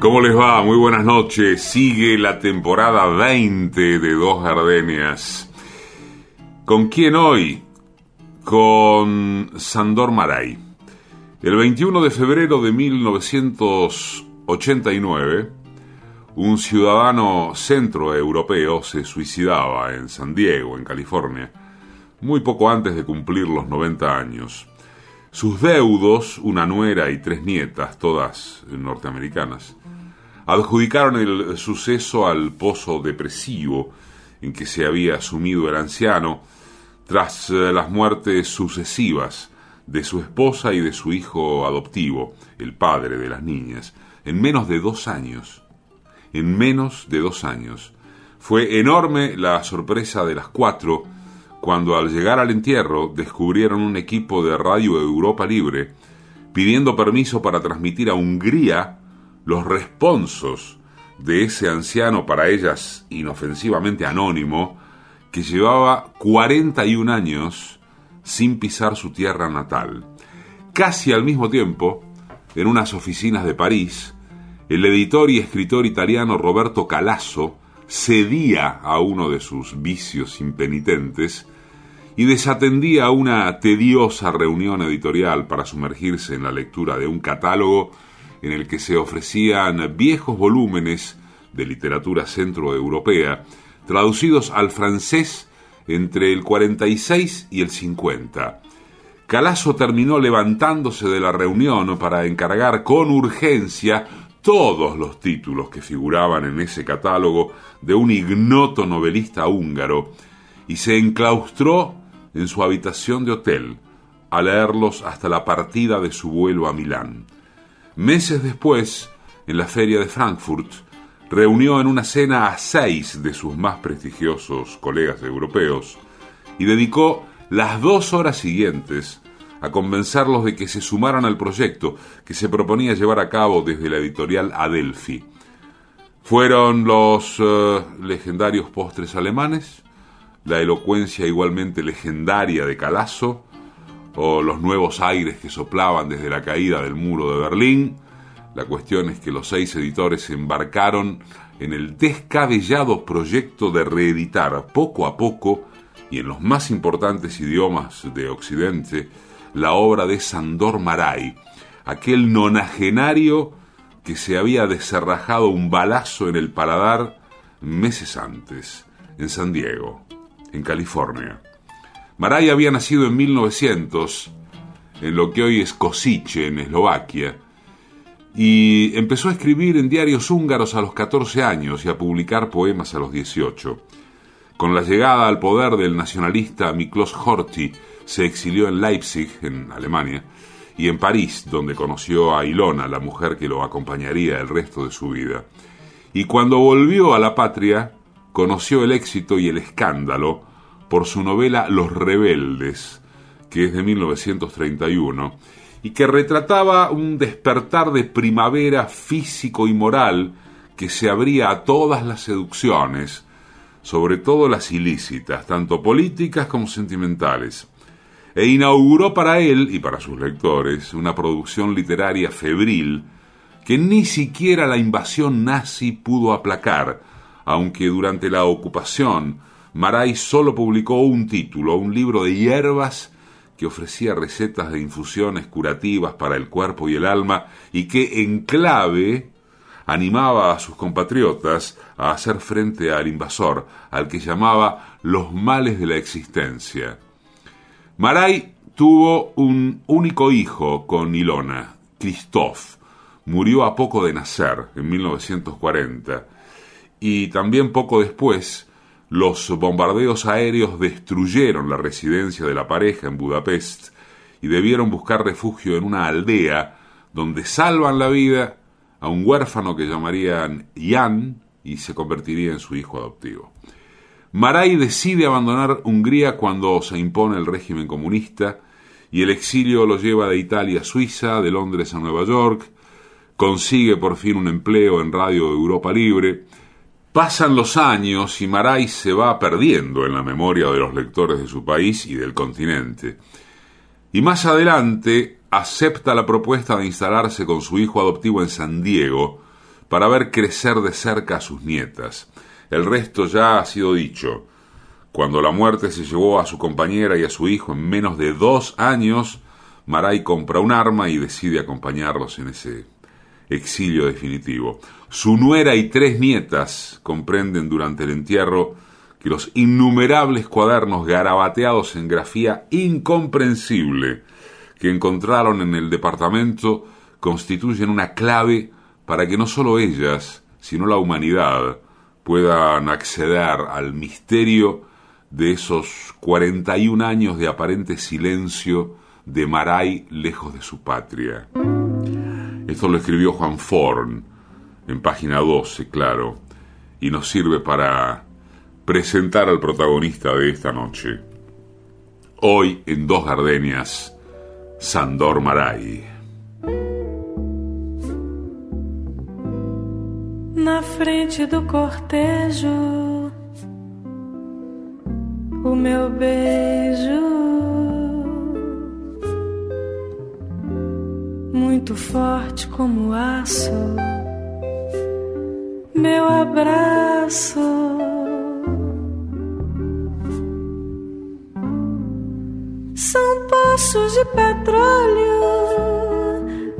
¿Cómo les va? Muy buenas noches. Sigue la temporada 20 de Dos Gardenias. ¿Con quién hoy? Con Sandor Maray. El 21 de febrero de 1989, un ciudadano centroeuropeo se suicidaba en San Diego, en California, muy poco antes de cumplir los 90 años. Sus deudos, una nuera y tres nietas, todas norteamericanas, adjudicaron el suceso al pozo depresivo en que se había sumido el anciano tras eh, las muertes sucesivas de su esposa y de su hijo adoptivo, el padre de las niñas, en menos de dos años. En menos de dos años. Fue enorme la sorpresa de las cuatro cuando al llegar al entierro descubrieron un equipo de Radio Europa Libre pidiendo permiso para transmitir a Hungría los responsos de ese anciano para ellas inofensivamente anónimo, que llevaba 41 años sin pisar su tierra natal. Casi al mismo tiempo, en unas oficinas de París, el editor y escritor italiano Roberto Calasso cedía a uno de sus vicios impenitentes y desatendía una tediosa reunión editorial para sumergirse en la lectura de un catálogo en el que se ofrecían viejos volúmenes de literatura centroeuropea, traducidos al francés entre el 46 y el 50. Calasso terminó levantándose de la reunión para encargar con urgencia todos los títulos que figuraban en ese catálogo de un ignoto novelista húngaro y se enclaustró en su habitación de hotel a leerlos hasta la partida de su vuelo a Milán. Meses después, en la feria de Frankfurt, reunió en una cena a seis de sus más prestigiosos colegas europeos y dedicó las dos horas siguientes a convencerlos de que se sumaran al proyecto que se proponía llevar a cabo desde la editorial Adelphi. Fueron los eh, legendarios postres alemanes, la elocuencia igualmente legendaria de Calasso, o los nuevos aires que soplaban desde la caída del muro de Berlín. La cuestión es que los seis editores se embarcaron en el descabellado proyecto de reeditar poco a poco y en los más importantes idiomas de Occidente la obra de Sandor Maray, aquel nonagenario que se había descerrajado un balazo en el paladar meses antes, en San Diego, en California. Maray había nacido en 1900 en lo que hoy es Kosice, en Eslovaquia, y empezó a escribir en diarios húngaros a los 14 años y a publicar poemas a los 18. Con la llegada al poder del nacionalista Miklos Horthy, se exilió en Leipzig, en Alemania, y en París, donde conoció a Ilona, la mujer que lo acompañaría el resto de su vida. Y cuando volvió a la patria, conoció el éxito y el escándalo por su novela Los Rebeldes, que es de 1931, y que retrataba un despertar de primavera físico y moral que se abría a todas las seducciones, sobre todo las ilícitas, tanto políticas como sentimentales, e inauguró para él y para sus lectores una producción literaria febril que ni siquiera la invasión nazi pudo aplacar, aunque durante la ocupación Maray solo publicó un título, un libro de hierbas que ofrecía recetas de infusiones curativas para el cuerpo y el alma y que en clave animaba a sus compatriotas a hacer frente al invasor, al que llamaba los males de la existencia. Maray tuvo un único hijo con Ilona, Christoph. Murió a poco de nacer, en 1940, y también poco después los bombardeos aéreos destruyeron la residencia de la pareja en Budapest y debieron buscar refugio en una aldea donde salvan la vida a un huérfano que llamarían Jan y se convertiría en su hijo adoptivo. Maray decide abandonar Hungría cuando se impone el régimen comunista y el exilio lo lleva de Italia a Suiza, de Londres a Nueva York, consigue por fin un empleo en Radio Europa Libre, Pasan los años y Maray se va perdiendo en la memoria de los lectores de su país y del continente. Y más adelante acepta la propuesta de instalarse con su hijo adoptivo en San Diego, para ver crecer de cerca a sus nietas. El resto ya ha sido dicho. Cuando la muerte se llevó a su compañera y a su hijo en menos de dos años, Maray compra un arma y decide acompañarlos en ese exilio definitivo. Su nuera y tres nietas comprenden durante el entierro que los innumerables cuadernos garabateados en grafía incomprensible que encontraron en el departamento constituyen una clave para que no solo ellas, sino la humanidad, puedan acceder al misterio de esos 41 años de aparente silencio de Maray lejos de su patria. Esto lo escribió Juan Forn en página 12, claro, y nos sirve para presentar al protagonista de esta noche. Hoy en Dos Gardenias, Sandor Maray. Na frente do cortejo, o meu beijo, muito forte como aço, meu abraço. São poços de petróleo,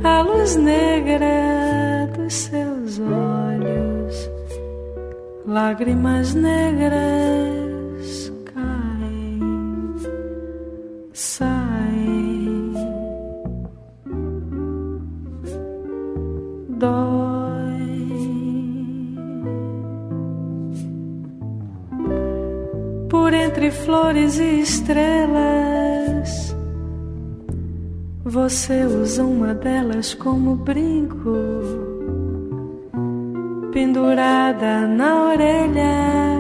a luz negra dos seus olhos, lágrimas negras caem, saem, dói. Por entre flores e estrelas você usa uma delas como brinco, pendurada na orelha.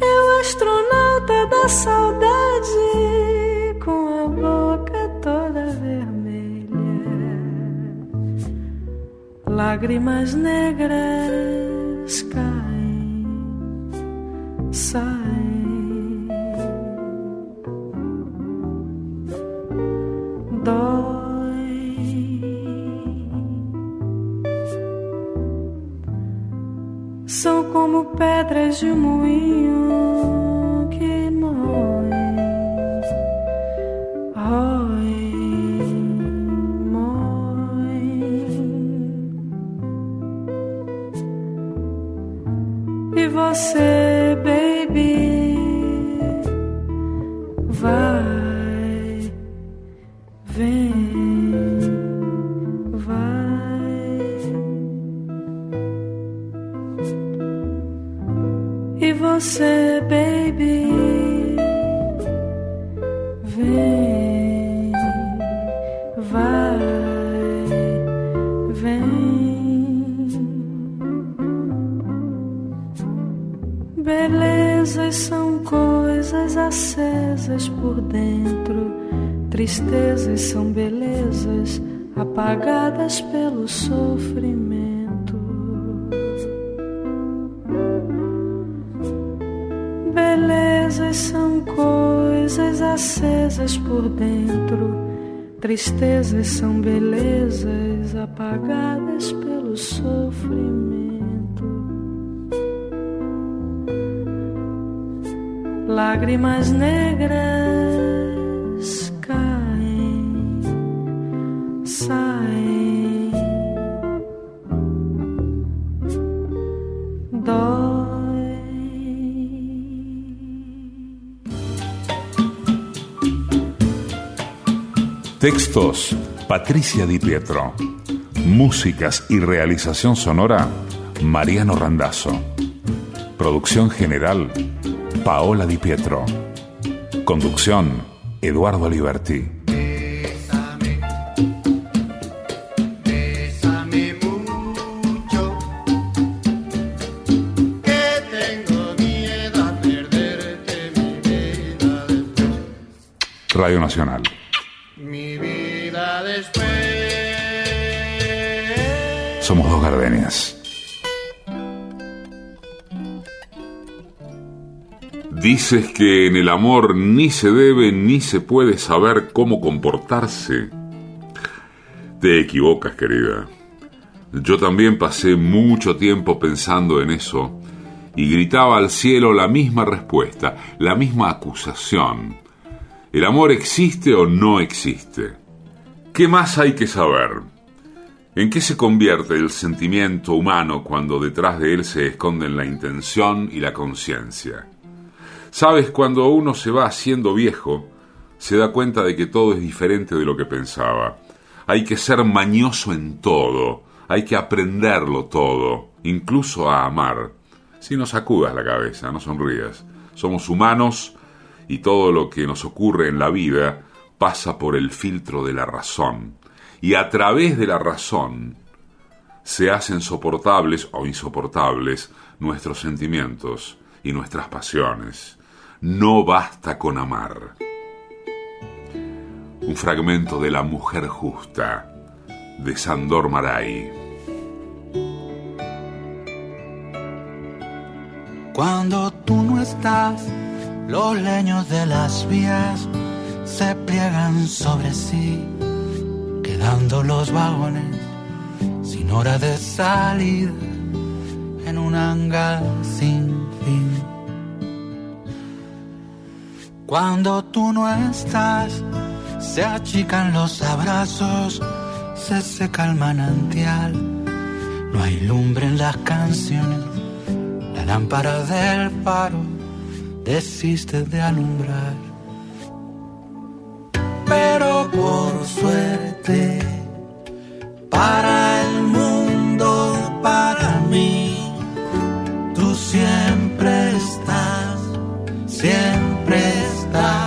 É o astronauta da saudade lágrimas negras caem, saem. pedras de moinho apagadas pelo sofrimento. Lágrimas negras caem, saem. Textos, Patricia Di Pietro. Músicas y realización sonora, Mariano Randazzo. Producción general, Paola Di Pietro. Conducción, Eduardo Liberti. Radio Nacional. Dices que en el amor ni se debe ni se puede saber cómo comportarse. Te equivocas, querida. Yo también pasé mucho tiempo pensando en eso y gritaba al cielo la misma respuesta, la misma acusación. ¿El amor existe o no existe? ¿Qué más hay que saber? ¿En qué se convierte el sentimiento humano cuando detrás de él se esconden la intención y la conciencia? Sabes, cuando uno se va haciendo viejo, se da cuenta de que todo es diferente de lo que pensaba. Hay que ser mañoso en todo, hay que aprenderlo todo, incluso a amar. Si no sacudas la cabeza, no sonrías. Somos humanos y todo lo que nos ocurre en la vida pasa por el filtro de la razón. Y a través de la razón se hacen soportables o insoportables nuestros sentimientos y nuestras pasiones. No basta con amar. Un fragmento de La Mujer Justa de Sandor Maray. Cuando tú no estás, los leños de las vías se pliegan sobre sí, los vagones sin hora de salida en un hangar sin fin. Cuando tú no estás, se achican los abrazos, se seca el manantial, no hay lumbre en las canciones lámpara del paro desiste de alumbrar. Pero por suerte, para el mundo, para mí, tú siempre estás, siempre estás.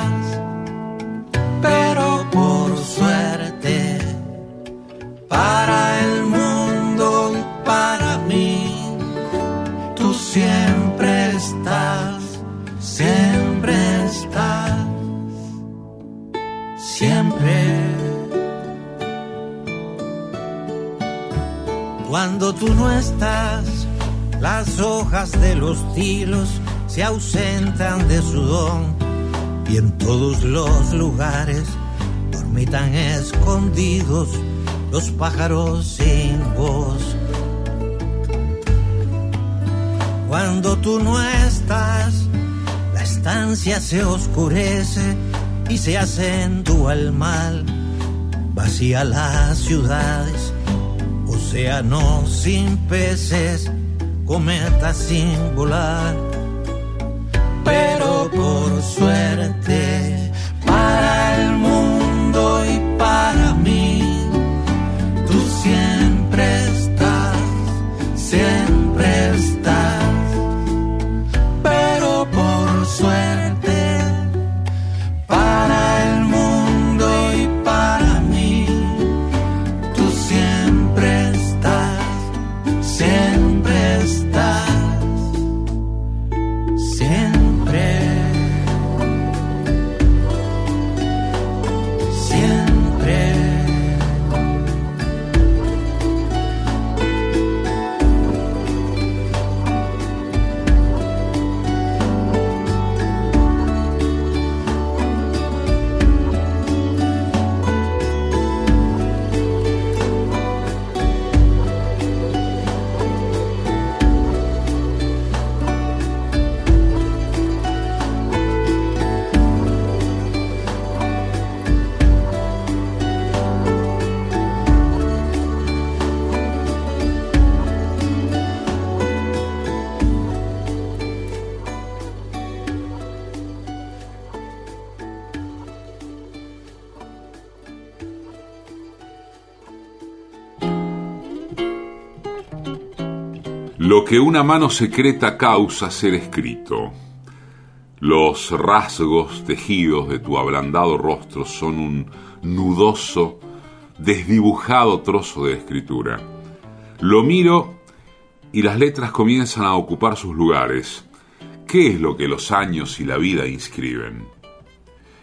Cuando tú no estás, las hojas de los tilos se ausentan de su don y en todos los lugares dormitan escondidos los pájaros sin voz. Cuando tú no estás, la estancia se oscurece y se acentúa el mal. Vacía las ciudades, océanos sin peces, cometas sin volar. Pero por suerte, para el mundo y para mí, tú siempre estás, siempre estás. Lo que una mano secreta causa ser escrito. Los rasgos tejidos de tu ablandado rostro son un nudoso, desdibujado trozo de escritura. Lo miro y las letras comienzan a ocupar sus lugares. ¿Qué es lo que los años y la vida inscriben?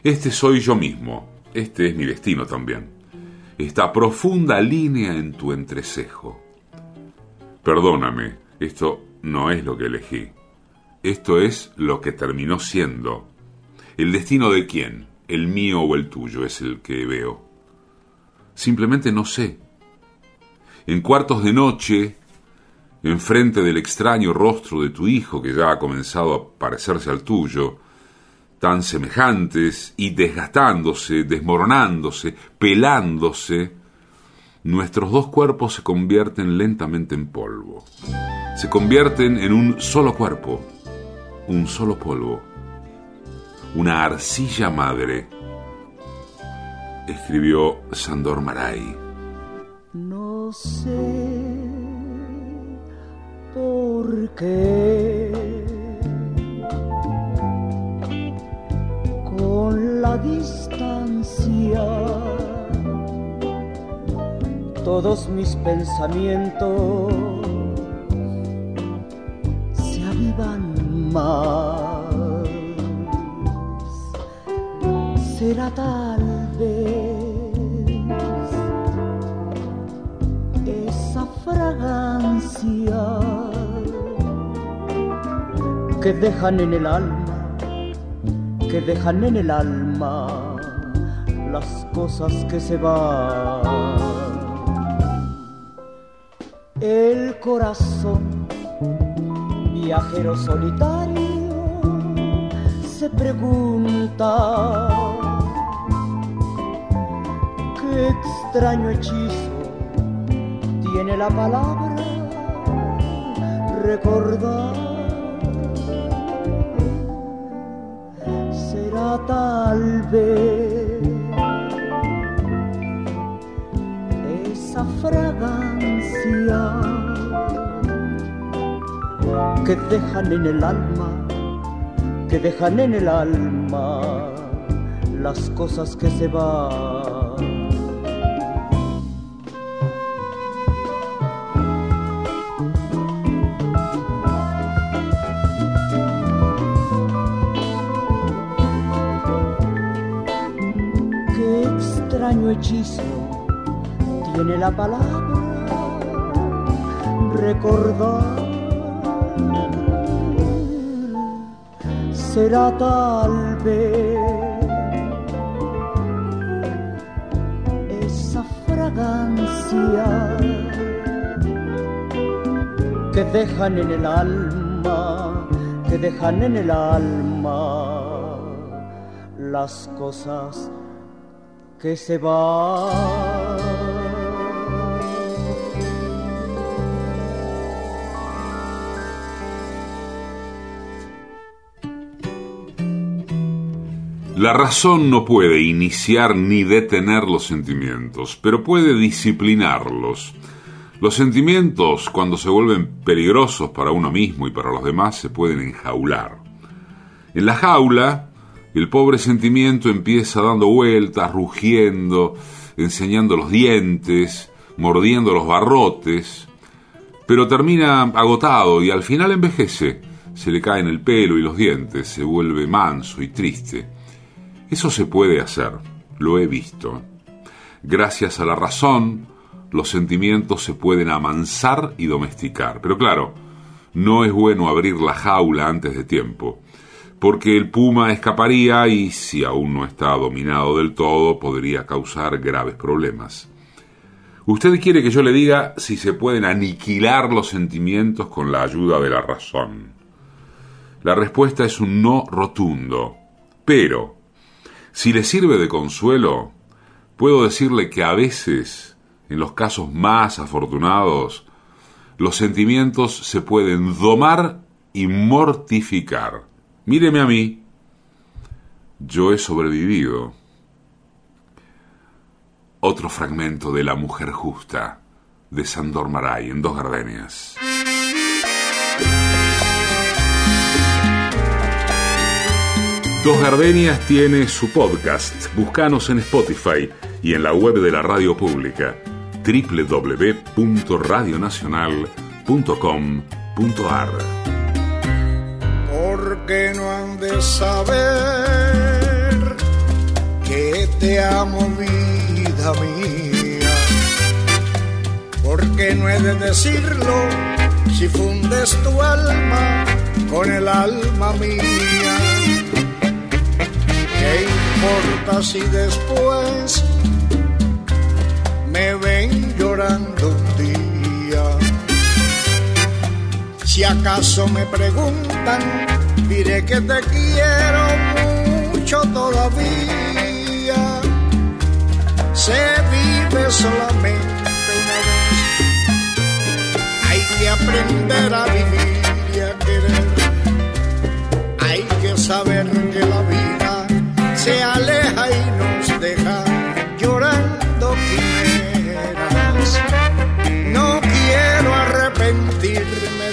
Este soy yo mismo, este es mi destino también. Esta profunda línea en tu entrecejo. Perdóname, esto no es lo que elegí. Esto es lo que terminó siendo. ¿El destino de quién? ¿El mío o el tuyo? Es el que veo. Simplemente no sé. en cuartos de noche, enfrente del extraño rostro de tu hijo que ya ha comenzado a parecerse al tuyo, tan semejantes y desgastándose, desmoronándose, pelándose, nuestros dos cuerpos se convierten lentamente en polvo. Se convierten en un solo cuerpo, un solo polvo, una arcilla madre, escribió Sandor Maray. No sé por qué con la distancia todos mis pensamientos se avivan más. Será tal vez esa fragancia que dejan en el alma, que dejan en el alma las cosas que se van el corazón, viajero solitario, se pregunta qué extraño hechizo tiene la palabra recordar. Será tal vez que dejan en el alma, que dejan en el alma las cosas que se van. Qué extraño hechizo tiene la palabra recordar será tal vez esa fragancia que dejan en el alma, que dejan en el alma las cosas que se van. La razón no puede iniciar ni detener los sentimientos, pero puede disciplinarlos. Los sentimientos, cuando se vuelven peligrosos para uno mismo y para los demás, se pueden enjaular. En la jaula, el pobre sentimiento empieza dando vueltas, rugiendo, enseñando los dientes, mordiendo los barrotes, pero termina agotado y al final envejece, se le caen el pelo y los dientes, se vuelve manso y triste. Eso se puede hacer, lo he visto. Gracias a la razón, los sentimientos se pueden amansar y domesticar. Pero claro, no es bueno abrir la jaula antes de tiempo, porque el puma escaparía y, si aún no está dominado del todo, podría causar graves problemas. Usted quiere que yo le diga si se pueden aniquilar los sentimientos con la ayuda de la razón. La respuesta es un no rotundo, pero si le sirve de consuelo, puedo decirle que a veces, en los casos más afortunados, los sentimientos se pueden domar y mortificar. Míreme a mí, yo he sobrevivido. Otro fragmento de La Mujer Justa, de Sandor Maray, en dos gardenias. Dos Gardenias tiene su podcast. Búscanos en Spotify y en la web de la radio pública www.radionacional.com.ar. Porque no han de saber que te amo, vida mía. Porque no he de decirlo si fundes tu alma con el alma mía ¿Qué importa si después me ven llorando un día? Si acaso me preguntan, diré que te quiero mucho todavía. Se vive solamente una vez. Hay que aprender a vivir y a querer. Hay que saber que la vida se aleja y nos deja llorando quimeras. No quiero arrepentirme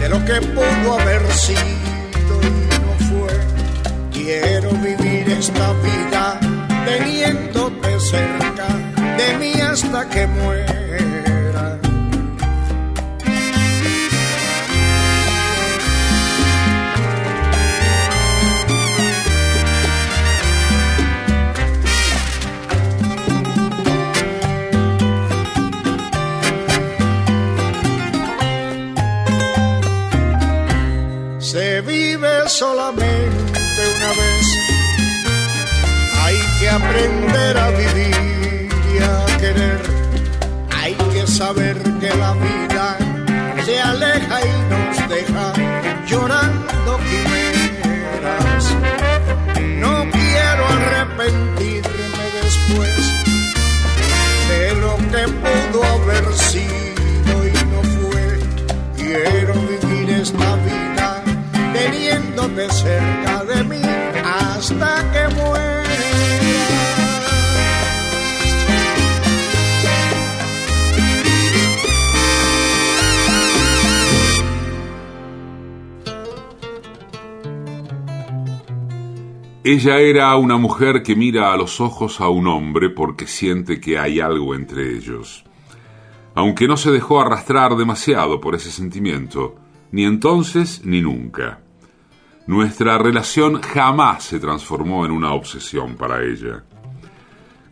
de lo que pudo haber sido y no fue. Quiero vivir esta vida teniéndote cerca de mí hasta que muera. Solamente una vez. Hay que aprender a vivir y a querer. Hay que saber que la vida se aleja y nos deja llorando quimeras. No quiero arrepentirme después de lo que pudo haber sido teniéndote cerca de mí hasta que muera. Ella era una mujer que mira a los ojos a un hombre porque siente que hay algo entre ellos. Aunque no se dejó arrastrar demasiado por ese sentimiento, ni entonces ni nunca. Nuestra relación jamás se transformó en una obsesión para ella.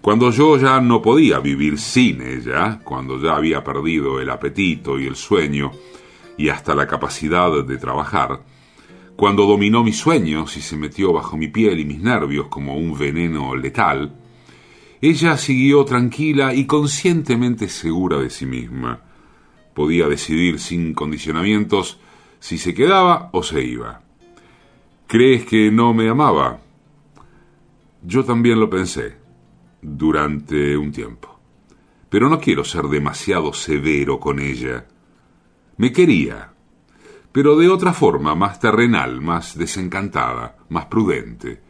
Cuando yo ya no podía vivir sin ella, cuando ya había perdido el apetito y el sueño y hasta la capacidad de trabajar, cuando dominó mis sueños y se metió bajo mi piel y mis nervios como un veneno letal, ella siguió tranquila y conscientemente segura de sí misma. Podía decidir sin condicionamientos si se quedaba o se iba. ¿Crees que no me amaba? Yo también lo pensé durante un tiempo. Pero no quiero ser demasiado severo con ella. Me quería, pero de otra forma, más terrenal, más desencantada, más prudente.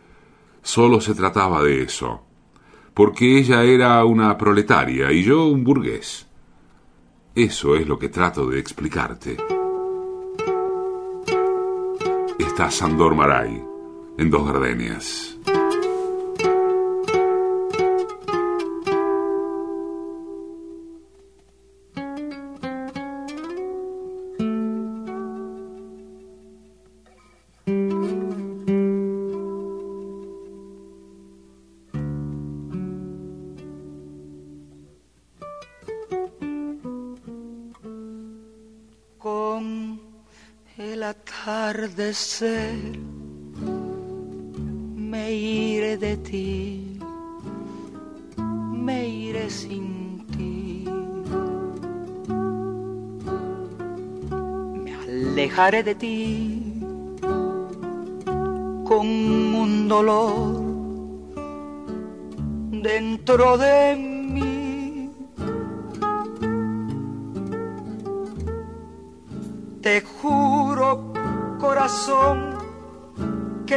Solo se trataba de eso, porque ella era una proletaria y yo un burgués. Eso es lo que trato de explicarte está Sandor Maray en Dos Gardenias. Me iré de ti, me iré sin ti. Me alejaré de ti con un dolor dentro de.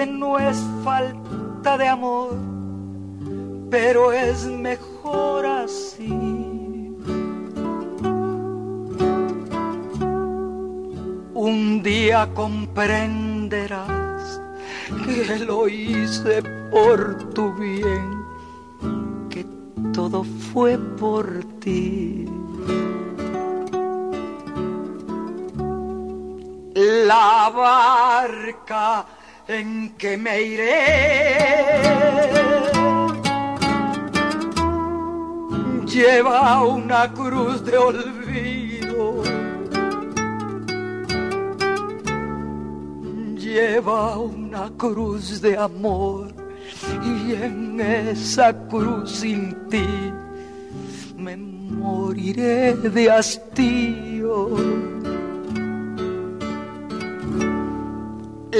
No es falta de amor, pero es mejor así. Un día comprenderás que lo hice por tu bien, que todo fue por ti. la barca en que me iré lleva una cruz de olvido, lleva una cruz de amor y en esa cruz sin ti me moriré de hastío.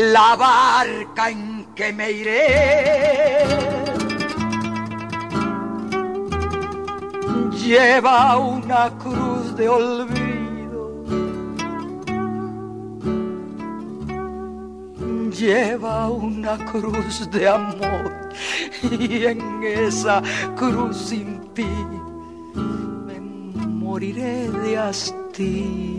La barca en que me iré lleva una cruz de olvido. Lleva una cruz de amor y en esa cruz sin ti me moriré de hastío.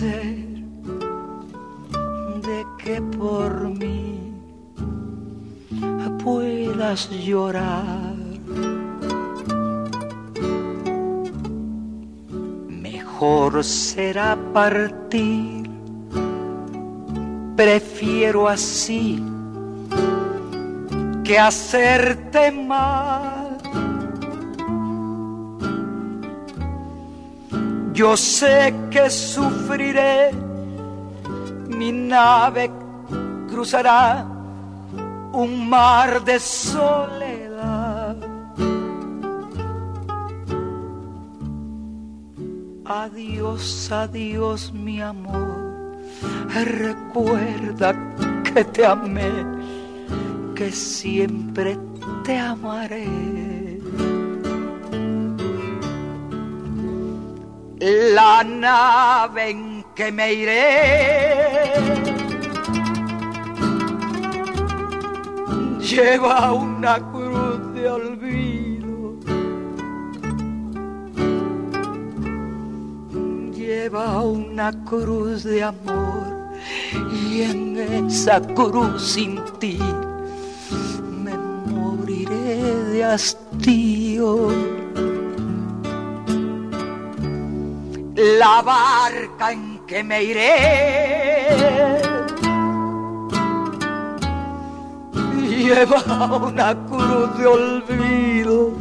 Ser de que por mí puedas llorar. Mejor será partir, prefiero así que hacerte mal Yo sé que sufriré, mi nave cruzará un mar de soledad. Adiós, adiós, mi amor. Recuerda que te amé, que siempre te amaré. La nave en que me iré. Lleva una cruz de olvido, lleva una cruz de amor. Y en esa cruz sin ti me moriré de hastío. La barca en que me iré lleva una cruz de olvido.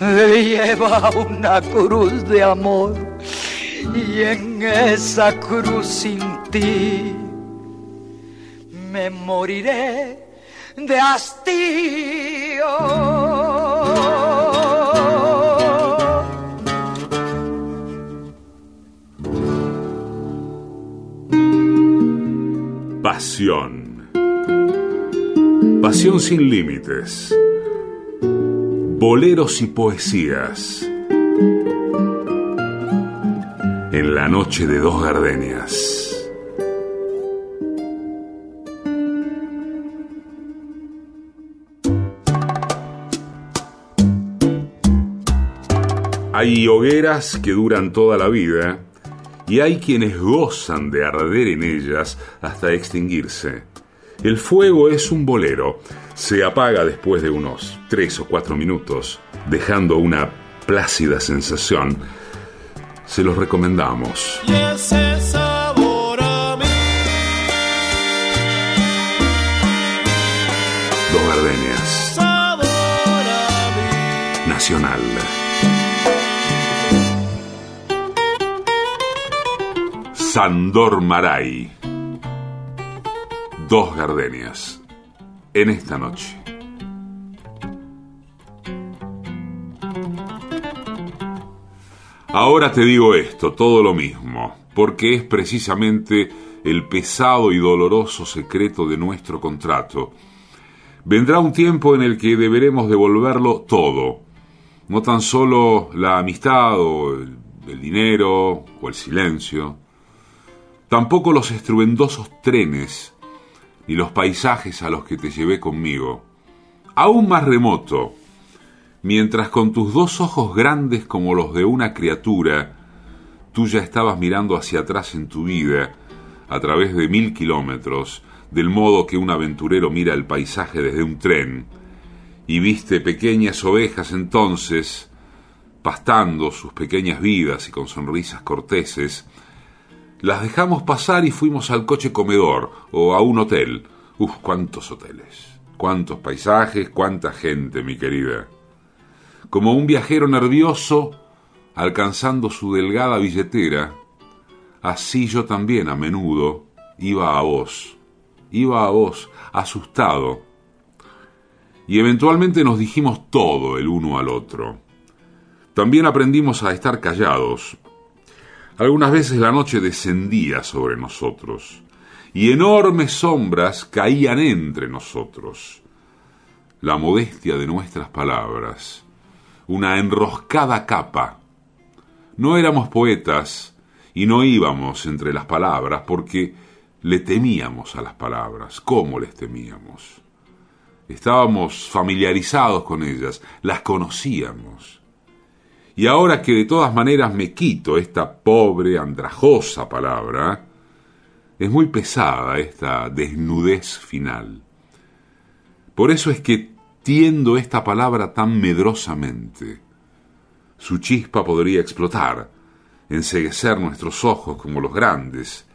Lleva una cruz de amor y en esa cruz sin ti me moriré de hastío. Pasión. Pasión sin límites. Boleros y poesías. En la noche de dos gardenias. Hay hogueras que duran toda la vida y hay quienes gozan de arder en ellas hasta extinguirse. El fuego es un bolero, se apaga después de unos tres o cuatro minutos, dejando una plácida sensación. Se los recomendamos. Dos gardenias. Nacional. Sandor Maray. Dos gardenias. En esta noche. Ahora te digo esto, todo lo mismo, porque es precisamente el pesado y doloroso secreto de nuestro contrato. Vendrá un tiempo en el que deberemos devolverlo todo, no tan solo la amistad o el, el dinero o el silencio, tampoco los estruendosos trenes ni los paisajes a los que te llevé conmigo. Aún más remoto, mientras con tus dos ojos grandes como los de una criatura, tú ya estabas mirando hacia atrás en tu vida, a través de mil kilómetros, del modo que un aventurero mira el paisaje desde un tren, y viste pequeñas ovejas entonces, pastando sus pequeñas vidas y con sonrisas corteses, las dejamos pasar y fuimos al coche comedor o a un hotel. Uf, cuántos hoteles, cuántos paisajes, cuánta gente, mi querida. Como un viajero nervioso, alcanzando su delgada billetera, así yo también a menudo iba a vos, iba a vos, asustado. Y eventualmente nos dijimos todo el uno al otro. También aprendimos a estar callados. Algunas veces la noche descendía sobre nosotros y enormes sombras caían entre nosotros. La modestia de nuestras palabras, una enroscada capa. No éramos poetas y no íbamos entre las palabras porque le temíamos a las palabras. ¿Cómo les temíamos? Estábamos familiarizados con ellas, las conocíamos. Y ahora que de todas maneras me quito esta pobre, andrajosa palabra, es muy pesada esta desnudez final. Por eso es que tiendo esta palabra tan medrosamente. Su chispa podría explotar, enseguecer nuestros ojos como los grandes,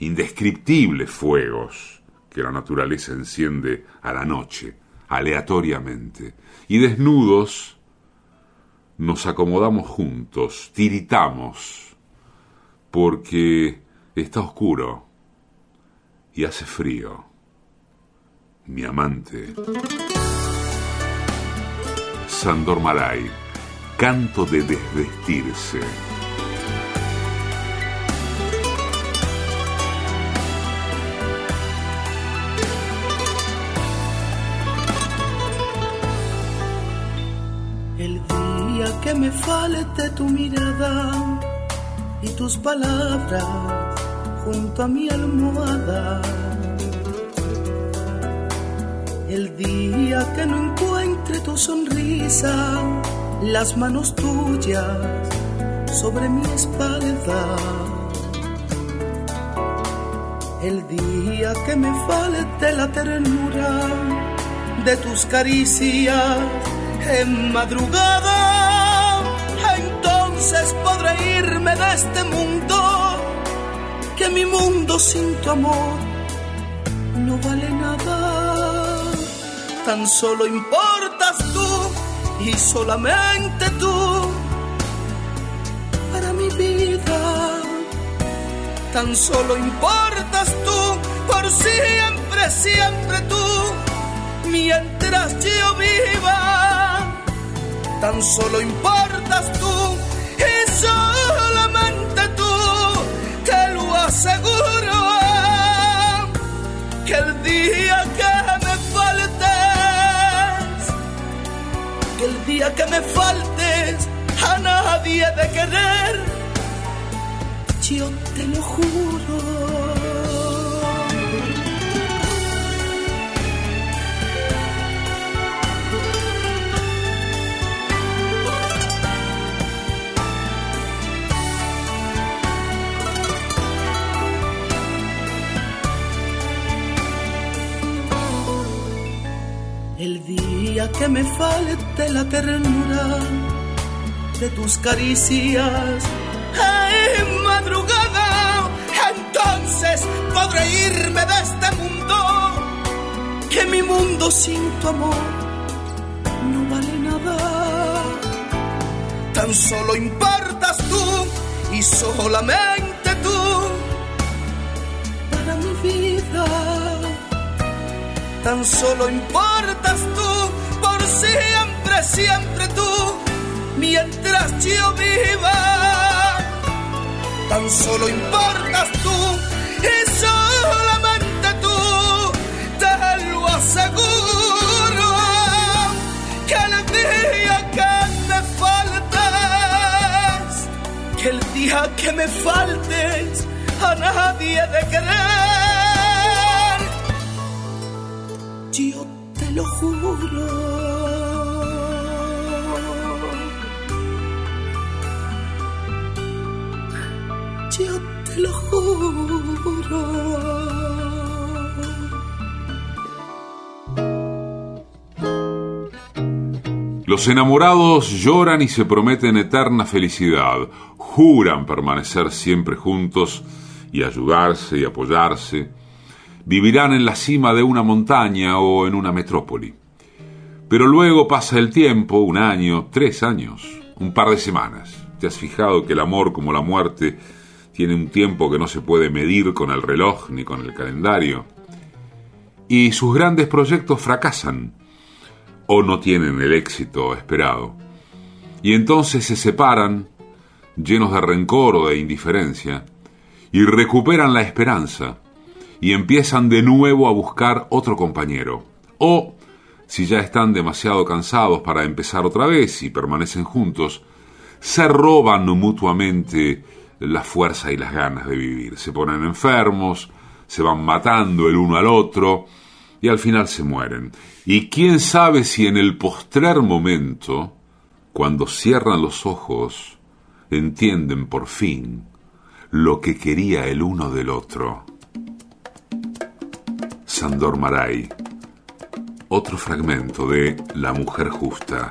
indescriptibles fuegos que la naturaleza enciende a la noche, aleatoriamente, y desnudos nos acomodamos juntos, tiritamos, porque está oscuro y hace frío. Mi amante. Sandor Maray, canto de desvestirse. Que me falte tu mirada y tus palabras junto a mi almohada. El día que no encuentre tu sonrisa, las manos tuyas sobre mi espalda. El día que me falte la ternura de tus caricias en madrugada irme de este mundo, que mi mundo sin tu amor no vale nada. Tan solo importas tú y solamente tú para mi vida. Tan solo importas tú, por siempre, siempre tú, mientras yo viva. Tan solo importas tú aseguro, que el día que me faltes, que el día que me faltes, a nadie de querer, yo te lo juro. El día que me falte la ternura de tus caricias en madrugada, entonces podré irme de este mundo, que mi mundo sin tu amor no vale nada. Tan solo importas tú y solamente tan solo importas tú, por siempre, siempre tú, mientras yo viva. Tan solo importas tú y solamente tú, te lo aseguro, que el día que me faltes, que el día que me faltes, a nadie de querer yo te lo juro. Yo te lo juro. Los enamorados lloran y se prometen eterna felicidad, juran permanecer siempre juntos y ayudarse y apoyarse Vivirán en la cima de una montaña o en una metrópoli. Pero luego pasa el tiempo, un año, tres años, un par de semanas. ¿Te has fijado que el amor como la muerte tiene un tiempo que no se puede medir con el reloj ni con el calendario? Y sus grandes proyectos fracasan o no tienen el éxito esperado. Y entonces se separan, llenos de rencor o de indiferencia, y recuperan la esperanza y empiezan de nuevo a buscar otro compañero. O si ya están demasiado cansados para empezar otra vez y permanecen juntos, se roban mutuamente la fuerza y las ganas de vivir. Se ponen enfermos, se van matando el uno al otro y al final se mueren. Y quién sabe si en el postrer momento, cuando cierran los ojos, entienden por fin lo que quería el uno del otro. Sandor Maray otro fragmento de La mujer justa.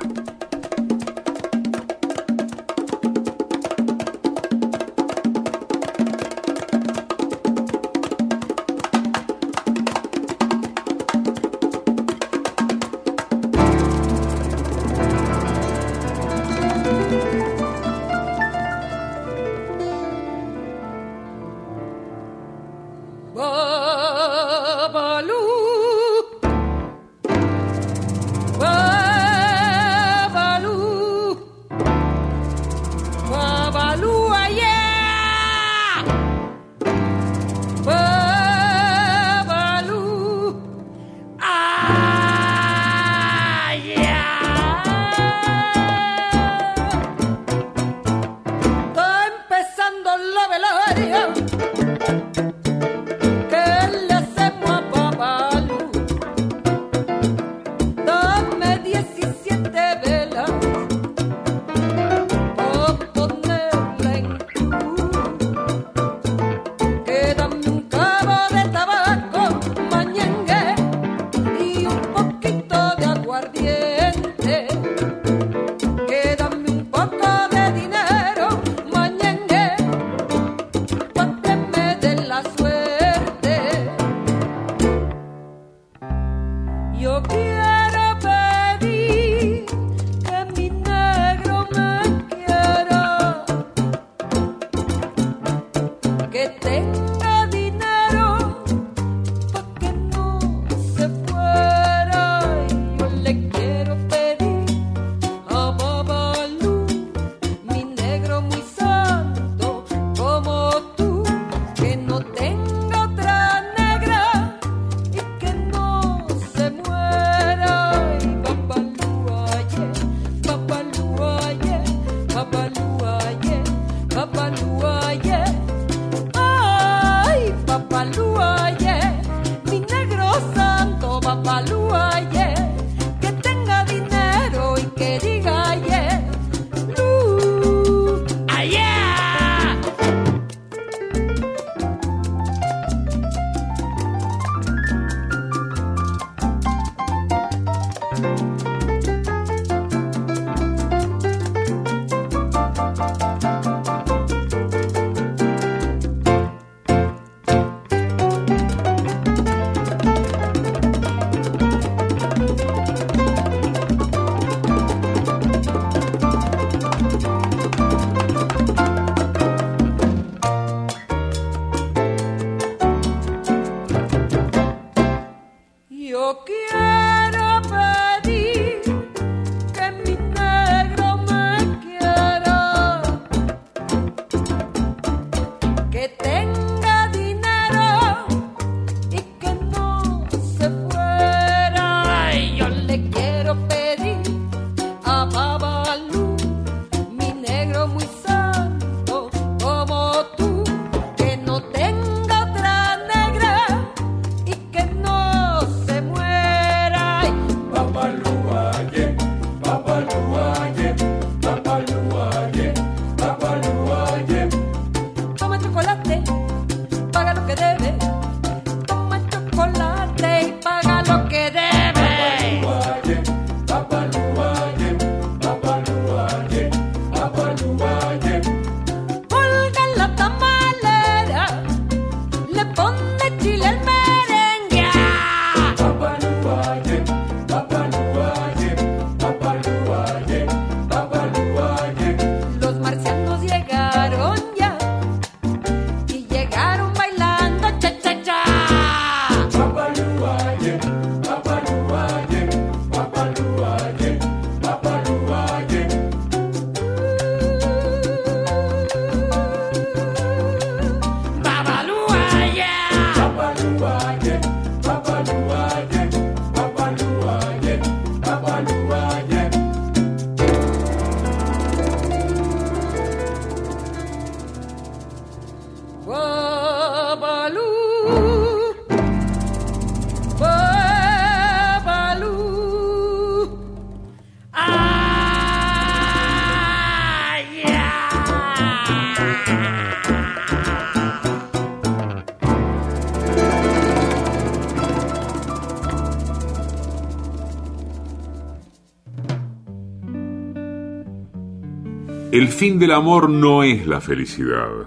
Fin del amor no es la felicidad.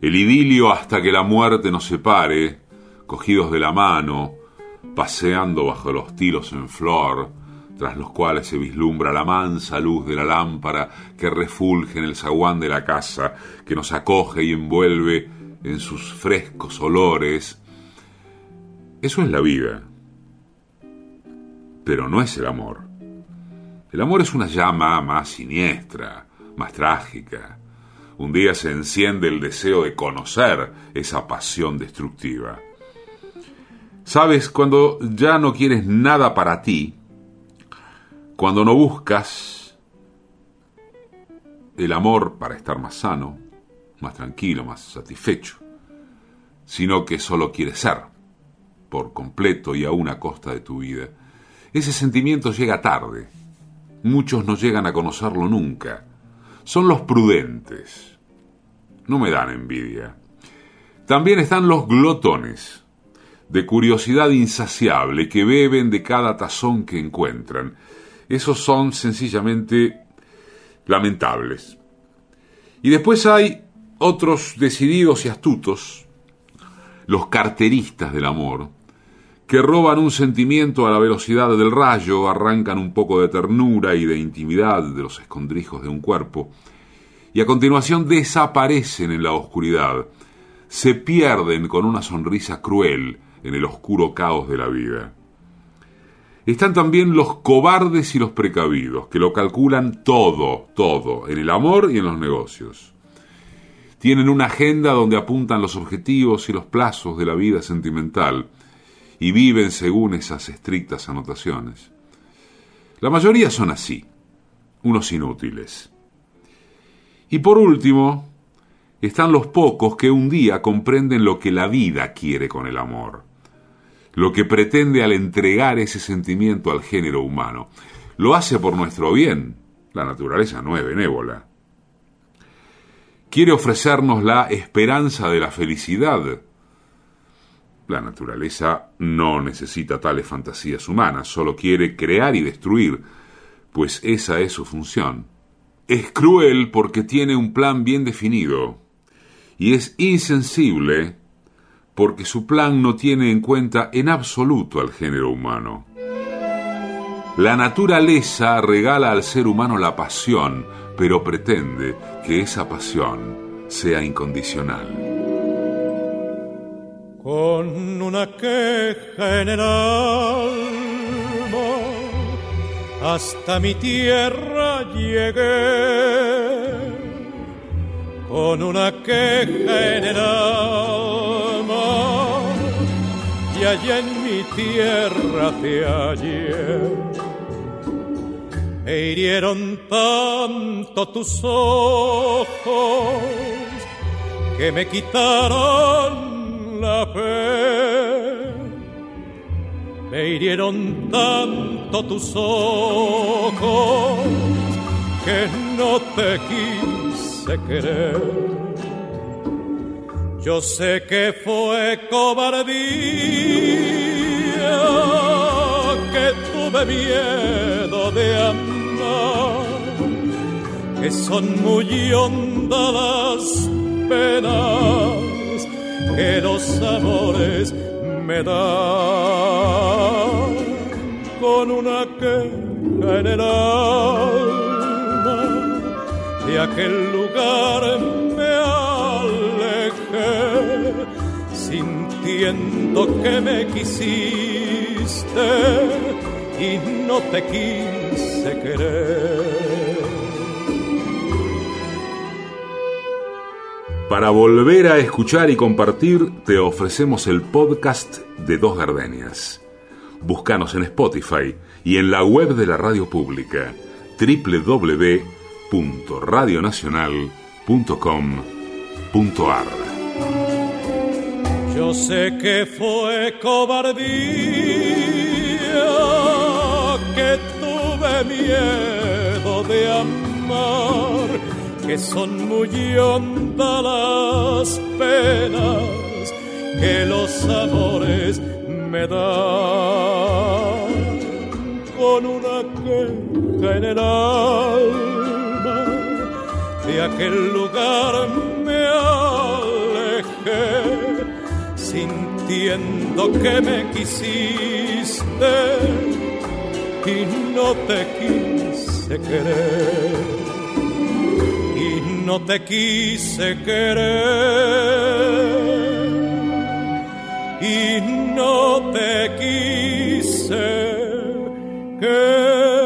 El idilio hasta que la muerte nos separe, cogidos de la mano, paseando bajo los tilos en flor, tras los cuales se vislumbra la mansa luz de la lámpara que refulge en el zaguán de la casa, que nos acoge y envuelve en sus frescos olores. Eso es la vida. Pero no es el amor. El amor es una llama más siniestra, más trágica. Un día se enciende el deseo de conocer esa pasión destructiva. Sabes, cuando ya no quieres nada para ti, cuando no buscas el amor para estar más sano, más tranquilo, más satisfecho, sino que solo quieres ser, por completo y aún a costa de tu vida, ese sentimiento llega tarde. Muchos no llegan a conocerlo nunca son los prudentes. No me dan envidia. También están los glotones, de curiosidad insaciable, que beben de cada tazón que encuentran. Esos son sencillamente lamentables. Y después hay otros decididos y astutos, los carteristas del amor, que roban un sentimiento a la velocidad del rayo, arrancan un poco de ternura y de intimidad de los escondrijos de un cuerpo, y a continuación desaparecen en la oscuridad, se pierden con una sonrisa cruel en el oscuro caos de la vida. Están también los cobardes y los precavidos, que lo calculan todo, todo, en el amor y en los negocios. Tienen una agenda donde apuntan los objetivos y los plazos de la vida sentimental, y viven según esas estrictas anotaciones. La mayoría son así, unos inútiles. Y por último, están los pocos que un día comprenden lo que la vida quiere con el amor, lo que pretende al entregar ese sentimiento al género humano. Lo hace por nuestro bien, la naturaleza no es benévola. Quiere ofrecernos la esperanza de la felicidad, la naturaleza no necesita tales fantasías humanas, solo quiere crear y destruir, pues esa es su función. Es cruel porque tiene un plan bien definido, y es insensible porque su plan no tiene en cuenta en absoluto al género humano. La naturaleza regala al ser humano la pasión, pero pretende que esa pasión sea incondicional con una queja en el alma, hasta mi tierra llegué. Con una queja en el alma, y allá en mi tierra te hallé. Me hirieron tanto tus ojos que me quitaron la fe. Me hirieron tanto tus ojos que no te quise querer. Yo sé que fue cobardía, que tuve miedo de amar, que son muy hondas las penas que los amores me dan con una queja en el alma de aquel lugar me alejé sintiendo que me quisiste y no te quise querer Para volver a escuchar y compartir, te ofrecemos el podcast de Dos Gardenias. Búscanos en Spotify y en la web de la radio pública www.radionacional.com.ar. Yo sé que fue cobardía, que tuve miedo de amar, que son muy hondas las penas que los amores me dan. Con una queja en el alma, de aquel lugar me alejé sintiendo que me quisiste y no te quise querer. No te quise querer. Y no te quise querer.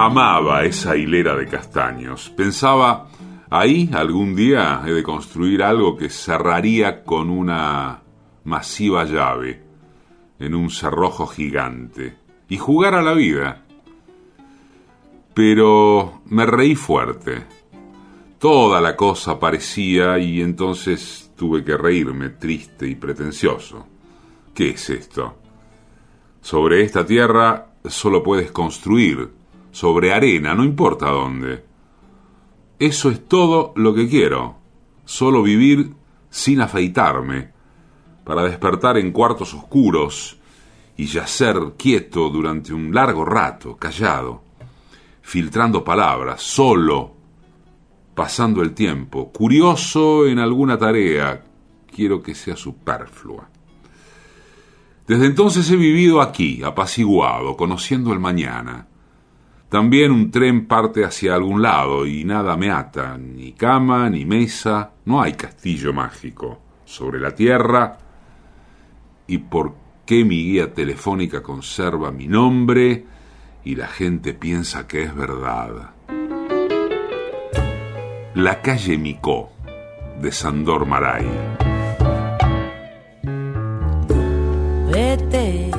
Amaba esa hilera de castaños. Pensaba, ahí algún día he de construir algo que cerraría con una masiva llave en un cerrojo gigante y jugar a la vida. Pero me reí fuerte. Toda la cosa parecía y entonces tuve que reírme triste y pretencioso. ¿Qué es esto? Sobre esta tierra solo puedes construir sobre arena, no importa dónde. Eso es todo lo que quiero, solo vivir sin afeitarme, para despertar en cuartos oscuros y yacer quieto durante un largo rato, callado, filtrando palabras, solo, pasando el tiempo, curioso en alguna tarea, quiero que sea superflua. Desde entonces he vivido aquí, apaciguado, conociendo el mañana, también un tren parte hacia algún lado y nada me ata, ni cama, ni mesa, no hay castillo mágico sobre la tierra. ¿Y por qué mi guía telefónica conserva mi nombre y la gente piensa que es verdad? La calle Micó, de Sandor Maray. Vete,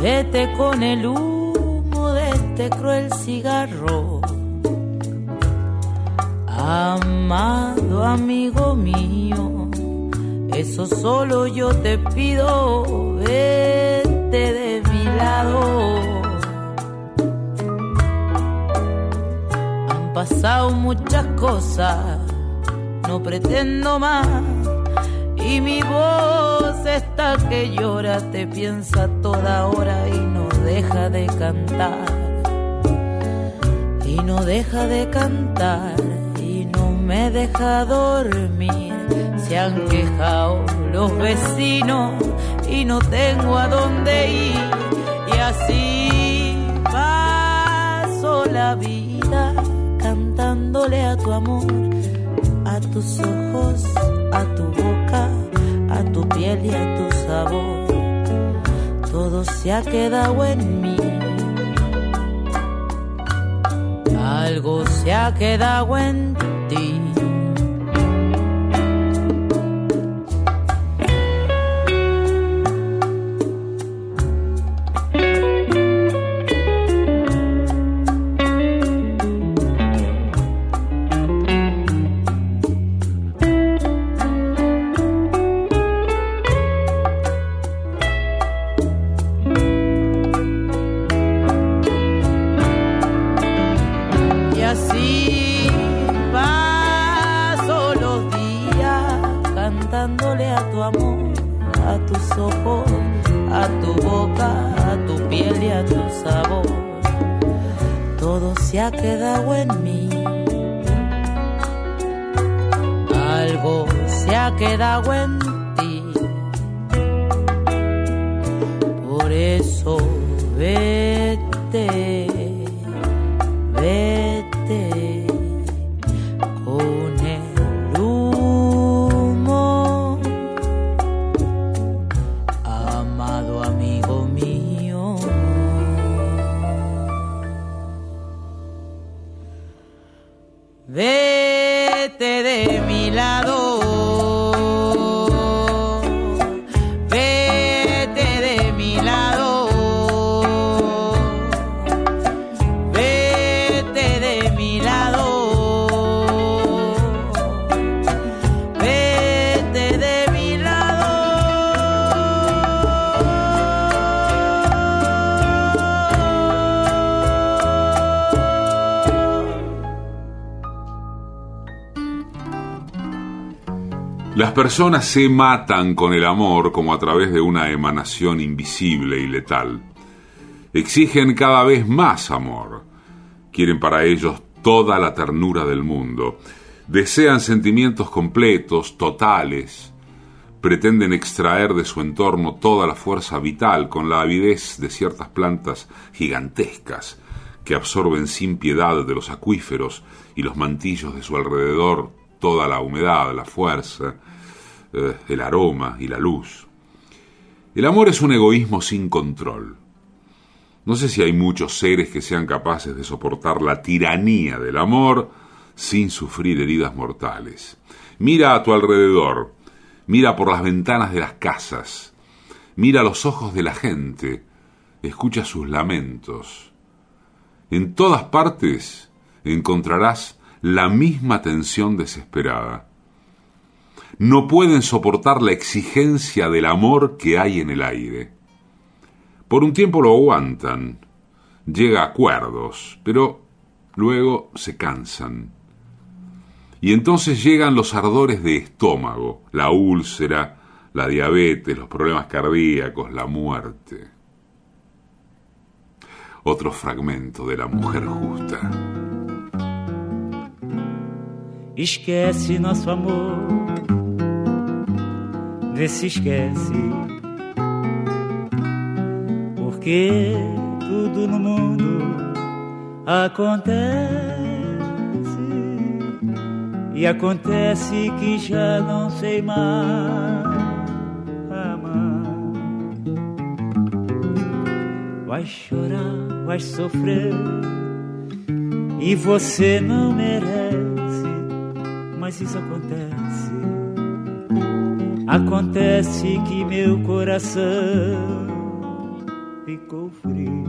vete con el este cruel cigarro. Amado amigo mío, eso solo yo te pido, vete de mi lado. Han pasado muchas cosas, no pretendo más. Y mi voz está que llora, te piensa toda hora y no deja de cantar no deja de cantar y no me deja dormir. Se han quejado los vecinos y no tengo a dónde ir y así paso la vida cantándole a tu amor, a tus ojos, a tu boca, a tu piel y a tu sabor. Todo se ha quedado en mí algo se ha quedado en ti. Vete de mi lado. Personas se matan con el amor como a través de una emanación invisible y letal. Exigen cada vez más amor. Quieren para ellos toda la ternura del mundo. Desean sentimientos completos, totales. Pretenden extraer de su entorno toda la fuerza vital con la avidez de ciertas plantas gigantescas que absorben sin piedad de los acuíferos y los mantillos de su alrededor toda la humedad, la fuerza, eh, el aroma y la luz. El amor es un egoísmo sin control. No sé si hay muchos seres que sean capaces de soportar la tiranía del amor sin sufrir heridas mortales. Mira a tu alrededor, mira por las ventanas de las casas, mira los ojos de la gente, escucha sus lamentos. En todas partes encontrarás la misma tensión desesperada no pueden soportar la exigencia del amor que hay en el aire. Por un tiempo lo aguantan, llega a acuerdos, pero luego se cansan. Y entonces llegan los ardores de estómago, la úlcera, la diabetes, los problemas cardíacos, la muerte. Otro fragmento de la mujer justa. Esquece nosso amor vê se esquece. Porque tudo no mundo acontece e acontece que já não sei mais amar. Vai chorar, vai sofrer e você não merece, mas isso acontece Acontece que meu coração ficou frio.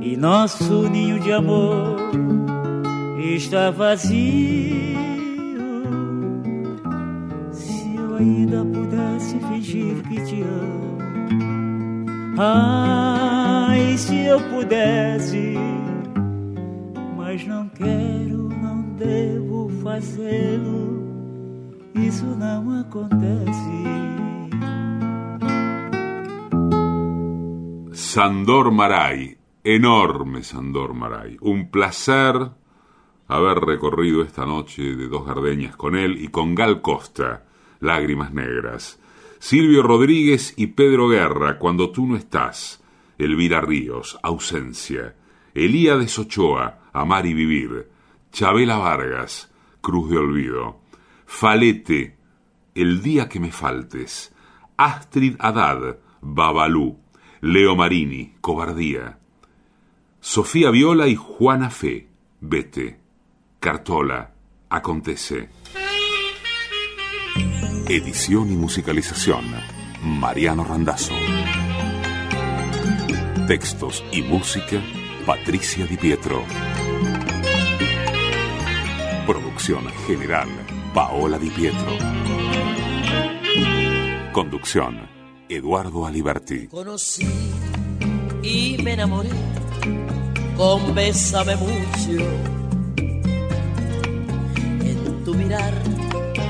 E nosso ninho de amor está vazio. Se eu ainda pudesse fingir que te amo, ai, se eu pudesse, mas não quero, não devo fazê-lo isso não acontece. Sandor Maray, enorme Sandor Maray. Un placer haber recorrido esta noche de dos gardeñas con él y con Gal Costa, Lágrimas Negras. Silvio Rodríguez y Pedro Guerra, Cuando tú no estás. Elvira Ríos, Ausencia. Elías Ochoa, Amar y Vivir. Chabela Vargas, Cruz de Olvido. Falete, El día que me faltes, Astrid Haddad, Babalú, Leo Marini, Cobardía, Sofía Viola y Juana Fe, Vete, Cartola, Acontece. Edición y musicalización, Mariano Randazzo. Textos y música, Patricia Di Pietro. Producción general, Paola Di Pietro. Conducción, Eduardo Aliberti. Conocí y me enamoré con Bésame mucho. En tu mirar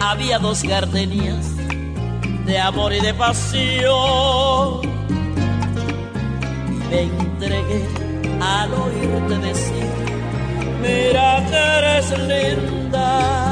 había dos gardenias de amor y de pasión. Y me entregué al oírte decir, mira que eres linda